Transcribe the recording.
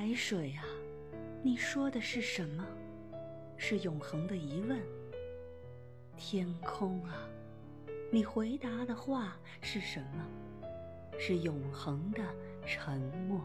海水啊你说的是什么？是永恒的疑问。天空啊你回答的话是什么？是永恒的沉默。